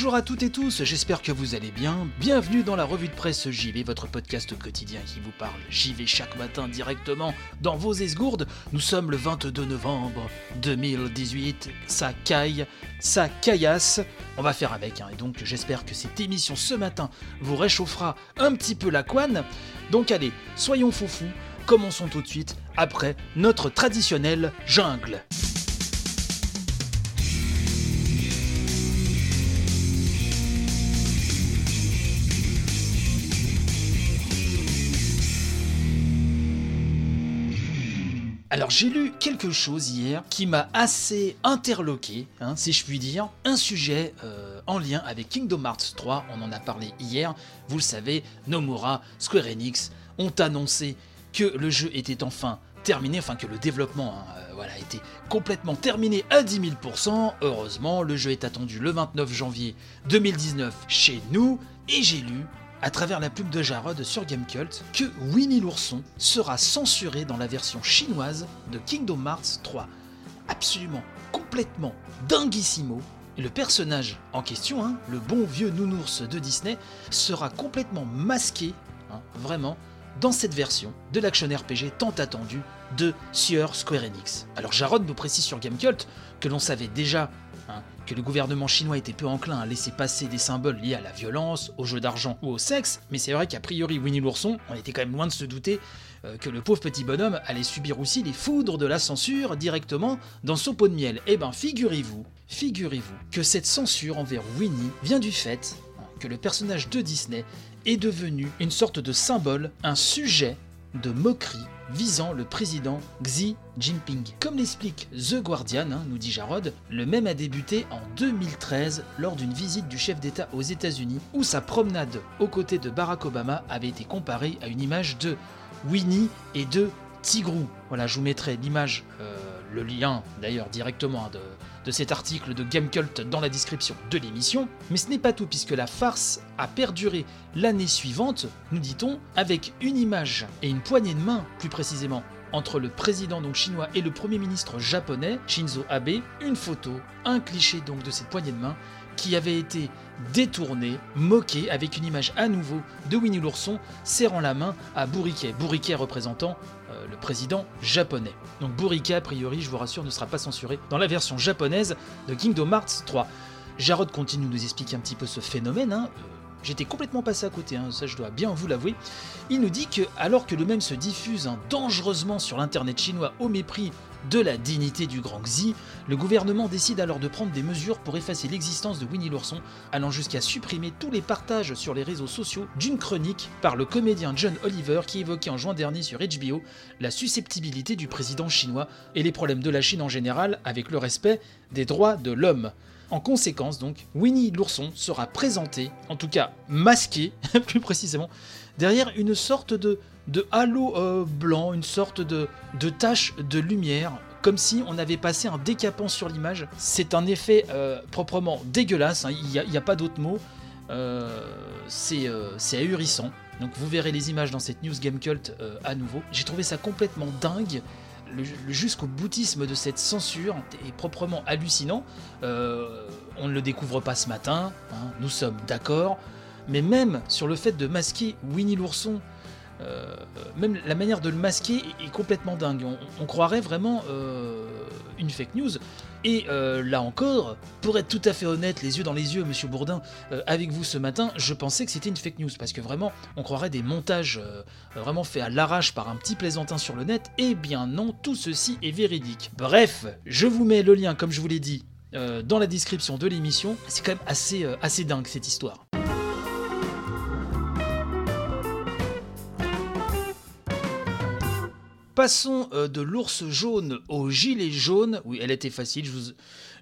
Bonjour à toutes et tous, j'espère que vous allez bien. Bienvenue dans la revue de presse JV, votre podcast quotidien qui vous parle JV chaque matin directement dans vos esgourdes. Nous sommes le 22 novembre 2018, ça caille, ça caillasse. On va faire avec, hein, et donc j'espère que cette émission ce matin vous réchauffera un petit peu la couane. Donc allez, soyons foufous, commençons tout de suite après notre traditionnelle jungle. Alors j'ai lu quelque chose hier qui m'a assez interloqué, hein, si je puis dire, un sujet euh, en lien avec Kingdom Hearts 3, on en a parlé hier, vous le savez, Nomura, Square Enix ont annoncé que le jeu était enfin terminé, enfin que le développement hein, euh, était complètement terminé à 10 000%, heureusement le jeu est attendu le 29 janvier 2019 chez nous, et j'ai lu à travers la pub de Jarod sur Gamecult que Winnie l'ourson sera censuré dans la version chinoise de Kingdom Hearts 3. Absolument, complètement dinguissimo. Le personnage en question, hein, le bon vieux nounours de Disney, sera complètement masqué, hein, vraiment, dans cette version de l'action RPG tant attendue de Sieur Square Enix. Alors Jarod nous précise sur Gamecult que l'on savait déjà le gouvernement chinois était peu enclin à laisser passer des symboles liés à la violence, au jeu d'argent ou au sexe, mais c'est vrai qu'a priori Winnie l'ourson, on était quand même loin de se douter euh, que le pauvre petit bonhomme allait subir aussi les foudres de la censure directement dans son pot de miel. Eh ben figurez-vous, figurez-vous que cette censure envers Winnie vient du fait que le personnage de Disney est devenu une sorte de symbole, un sujet de moquerie visant le président Xi Jinping. Comme l'explique The Guardian, hein, nous dit Jarod, le même a débuté en 2013 lors d'une visite du chef d'État aux États-Unis où sa promenade aux côtés de Barack Obama avait été comparée à une image de Winnie et de Tigrou. Voilà, je vous mettrai l'image, euh, le lien d'ailleurs directement hein, de, de cet article de Gamecult dans la description de l'émission. Mais ce n'est pas tout, puisque la farce a perduré l'année suivante, nous dit-on, avec une image et une poignée de main, plus précisément, entre le président donc chinois et le premier ministre japonais, Shinzo Abe, une photo, un cliché donc de cette poignée de main, qui avait été détournée, moquée, avec une image à nouveau de Winnie l'ourson serrant la main à Bourriquet, Bourriquet représentant euh, le président japonais. Donc Bourriquet, a priori, je vous rassure, ne sera pas censuré dans la version japonaise de Kingdom Hearts 3. Jarod continue de nous expliquer un petit peu ce phénomène. hein, euh, J'étais complètement passé à côté, hein, ça je dois bien vous l'avouer. Il nous dit que, alors que le même se diffuse hein, dangereusement sur l'internet chinois au mépris de la dignité du grand Xi, le gouvernement décide alors de prendre des mesures pour effacer l'existence de Winnie l'ourson, allant jusqu'à supprimer tous les partages sur les réseaux sociaux d'une chronique par le comédien John Oliver qui évoquait en juin dernier sur HBO la susceptibilité du président chinois et les problèmes de la Chine en général avec le respect des droits de l'homme. En conséquence, donc, Winnie l'ourson sera présenté, en tout cas masqué, plus précisément, derrière une sorte de, de halo euh, blanc, une sorte de, de tache de lumière, comme si on avait passé un décapant sur l'image. C'est un effet euh, proprement dégueulasse, hein, il n'y a, pas d'autre mot. Euh, c'est ahurissant. Donc vous verrez les images dans cette news game cult à nouveau. J'ai trouvé ça complètement dingue. Jusqu'au boutisme de cette censure est proprement hallucinant. On ne le découvre pas ce matin, hein, nous sommes d'accord. Mais même sur le fait de masquer Winnie l'ourson, euh, même la manière de le masquer est, complètement dingue. On, croirait vraiment euh, une fake news. Et euh, là encore, pour être tout à fait honnête, les yeux dans les yeux, Monsieur Bourdin, avec vous ce matin, je pensais que c'était une fake news parce que vraiment, on croirait des montages vraiment faits à l'arrache par un petit plaisantin sur le net. Eh bien non, tout ceci est véridique. Bref, je vous mets le lien, comme je vous l'ai dit, dans la description de l'émission. C'est quand même assez, assez dingue cette histoire. Passons euh, de l'ours jaune au gilet jaune. Oui, elle était facile,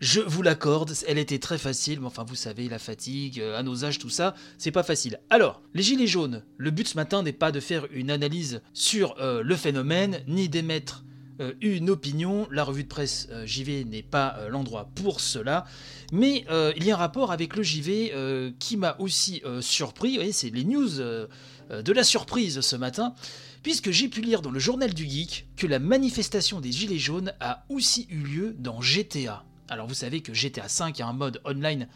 je vous, l'accorde, elle était très facile, mais enfin vous savez, la fatigue, euh, à tout ça, c'est pas facile. Alors, les gilets jaunes, le but ce matin n'est pas de faire une analyse sur euh, le phénomène, ni d'émettre euh, une opinion. La revue de presse JV n'est pas l'endroit pour cela. Mais il y a un rapport avec le JV qui m'a aussi surpris. Vous voyez, c'est les news de la surprise ce matin. Puisque j'ai pu lire dans le journal du geek que la manifestation des Gilets jaunes a aussi eu lieu dans GTA. Alors vous savez que GTA V a un mode online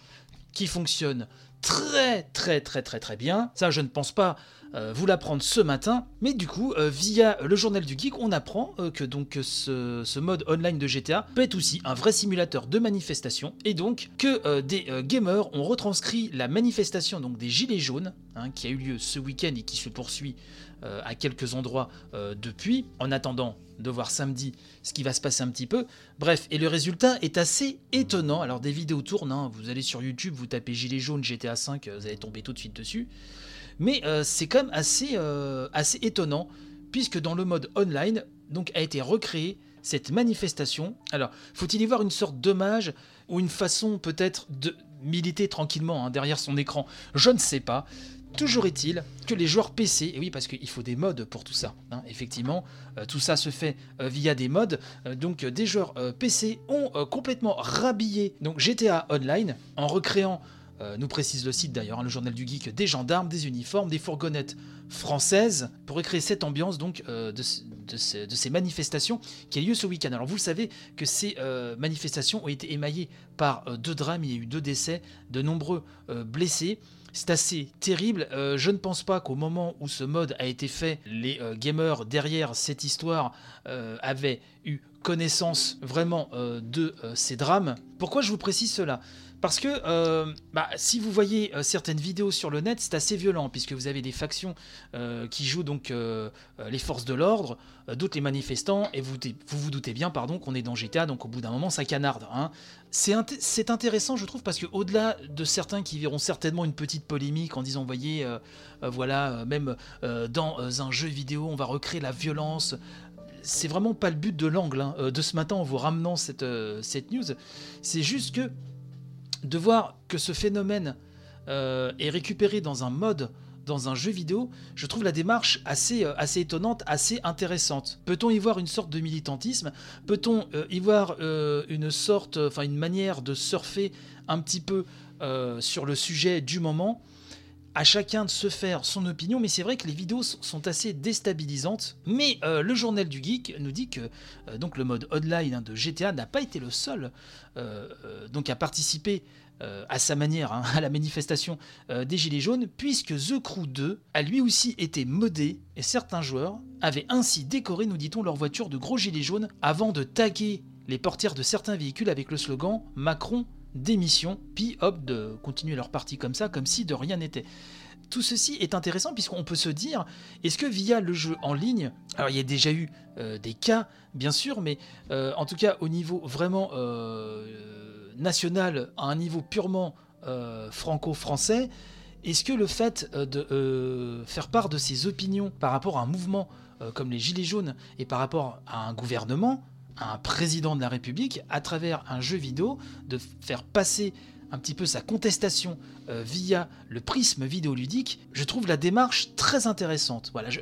qui fonctionne très très très très très bien. Ça je ne pense pas euh, vous l'apprendre ce matin, mais du coup euh, via le journal du geek on apprend euh, que donc ce, ce mode online de GTA peut être aussi un vrai simulateur de manifestation et donc que des gamers ont retranscrit la manifestation donc des gilets jaunes hein, qui a eu lieu ce week-end et qui se poursuit à quelques endroits depuis, en attendant de voir samedi ce qui va se passer un petit peu. Bref, et le résultat est assez étonnant. Alors des vidéos tournent, hein. vous allez sur YouTube, vous tapez Gilets jaunes GTA 5, vous allez tomber tout de suite dessus. Mais euh, c'est quand même assez, euh, assez étonnant, puisque dans le mode online, donc a été recréé cette manifestation. Alors, faut-il y voir une sorte d'hommage ou une façon peut-être de militer tranquillement hein, derrière son écran? Je ne sais pas. Toujours est-il que les joueurs PC, et oui parce qu'il faut des modes pour tout ça, hein, effectivement, euh, tout ça se fait via des modes, donc des joueurs PC ont complètement rhabillé donc GTA Online en recréant, euh, nous précise le site d'ailleurs, hein, le journal du geek, des gendarmes, des uniformes, des fourgonnettes françaises pour recréer cette ambiance donc euh, de, ce- de ce- de ces manifestations qui a lieu ce week-end. Alors vous le savez que ces euh, manifestations ont été émaillées par deux drames, il y a eu deux décès, de nombreux blessés. C'est assez terrible. Je ne pense pas qu'au moment où ce mode a été fait, les gamers derrière cette histoire avaient eu connaissance vraiment de ces drames. Pourquoi je vous précise cela? Parce que euh, bah, si vous voyez euh, certaines vidéos sur le net, c'est assez violent, puisque vous avez des factions euh, qui jouent donc les forces de l'ordre, d'autres les manifestants, et vous vous, doutez bien pardon, qu'on est dans GTA, donc au bout d'un moment ça canarde. Hein. C'est int- c'est intéressant, je trouve, parce que au-delà de certains qui verront certainement une petite polémique en disant, voyez, voilà, même dans un jeu vidéo, on va recréer la violence. C'est vraiment pas le but de l'angle hein, de ce matin en vous ramenant cette news. C'est juste que de voir que ce phénomène euh, est récupéré dans un mode, dans un jeu vidéo, je trouve la démarche assez, euh, assez étonnante, assez intéressante. Peut-on y voir une sorte de militantisme? Peut-on euh, y voir une sorte, enfin une manière de surfer un petit peu sur le sujet du moment? À chacun de se faire son opinion, mais c'est vrai que les vidéos sont- assez déstabilisantes. Mais euh, le journal du geek nous dit que euh, donc le mode online hein, de GTA n'a pas été le seul euh, donc à participer à sa manière hein, à la manifestation des Gilets jaunes, puisque The Crew 2 a lui aussi été modé et certains joueurs avaient ainsi décoré, nous dit-on, leur voiture de gros Gilets jaunes avant de taguer les portières de certains véhicules avec le slogan Macron démission, puis hop, de continuer leur partie comme ça, comme si de rien n'était. Tout ceci est intéressant puisqu'on peut se dire, est-ce que via le jeu en ligne, alors il y a déjà eu euh, des cas, bien sûr, mais euh, en tout cas au niveau vraiment euh, national, à un niveau purement franco-français, est-ce que le fait de faire part de ses opinions par rapport à un mouvement comme les Gilets jaunes et par rapport à un gouvernement, un président de la République, à travers un jeu vidéo, de faire passer un petit peu sa contestation euh, via le prisme vidéoludique, je trouve la démarche très intéressante. Voilà, je...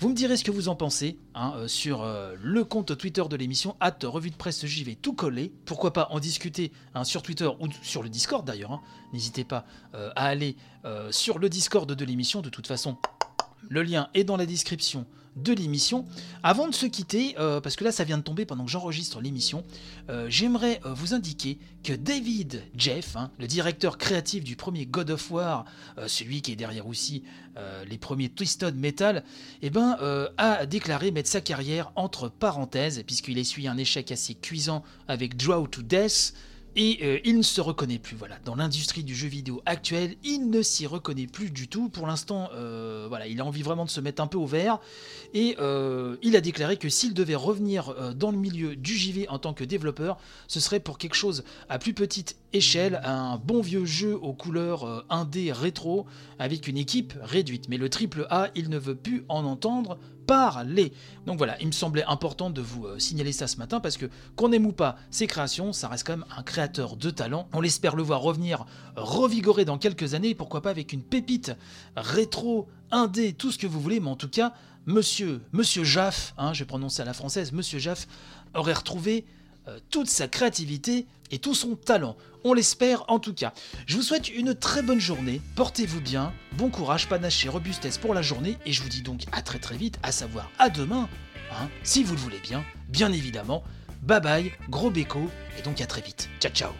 Vous me direz ce que vous en pensez hein, euh, sur euh, le compte Twitter de l'émission, at revue de presse JV tout collé. Pourquoi pas en discuter hein, sur Twitter ou sur le Discord d'ailleurs. hein. N'hésitez pas à aller sur le Discord de l'émission. De toute façon, le lien est dans la description de l'émission. Avant de se quitter, euh, parce que là ça vient de tomber pendant que j'enregistre l'émission, euh, j'aimerais euh, vous indiquer que David Jeff, hein, le directeur créatif du premier God of War, celui qui est derrière aussi les premiers Twisted Metal, eh ben, a déclaré mettre sa carrière entre parenthèses, puisqu'il essuie un échec assez cuisant avec Draw to Death. Et euh, il ne se reconnaît plus, voilà, dans l'industrie du jeu vidéo actuel, il ne s'y reconnaît plus du tout. Pour l'instant, euh, voilà, il a envie vraiment de se mettre un peu au vert. Et euh, il a déclaré que s'il devait revenir dans le milieu du JV en tant que développeur, ce serait pour quelque chose à plus petite échelle un bon vieux jeu aux couleurs euh, indé rétro avec une équipe réduite. Mais le triple A, il ne veut plus en entendre parler. Donc voilà, il me semblait important de vous euh, signaler ça ce matin parce que qu'on aime ou pas ses créations, ça reste quand même un créateur de talent. On l'espère le voir revenir revigoré dans quelques années, pourquoi pas avec une pépite rétro, indé, tout ce que vous voulez, mais en tout cas, monsieur, monsieur Jaff, hein, je vais prononcer à la française, monsieur Jaff aurait retrouvé euh, toute sa créativité et tout son talent. On l'espère en tout cas. Je vous souhaite une très bonne journée, portez-vous bien, bon courage, panache et robustesse pour la journée, et je vous dis donc à très très vite, à savoir à demain, hein, si vous le voulez bien, bien évidemment. Bye bye, gros béco, et donc à très vite. Ciao ciao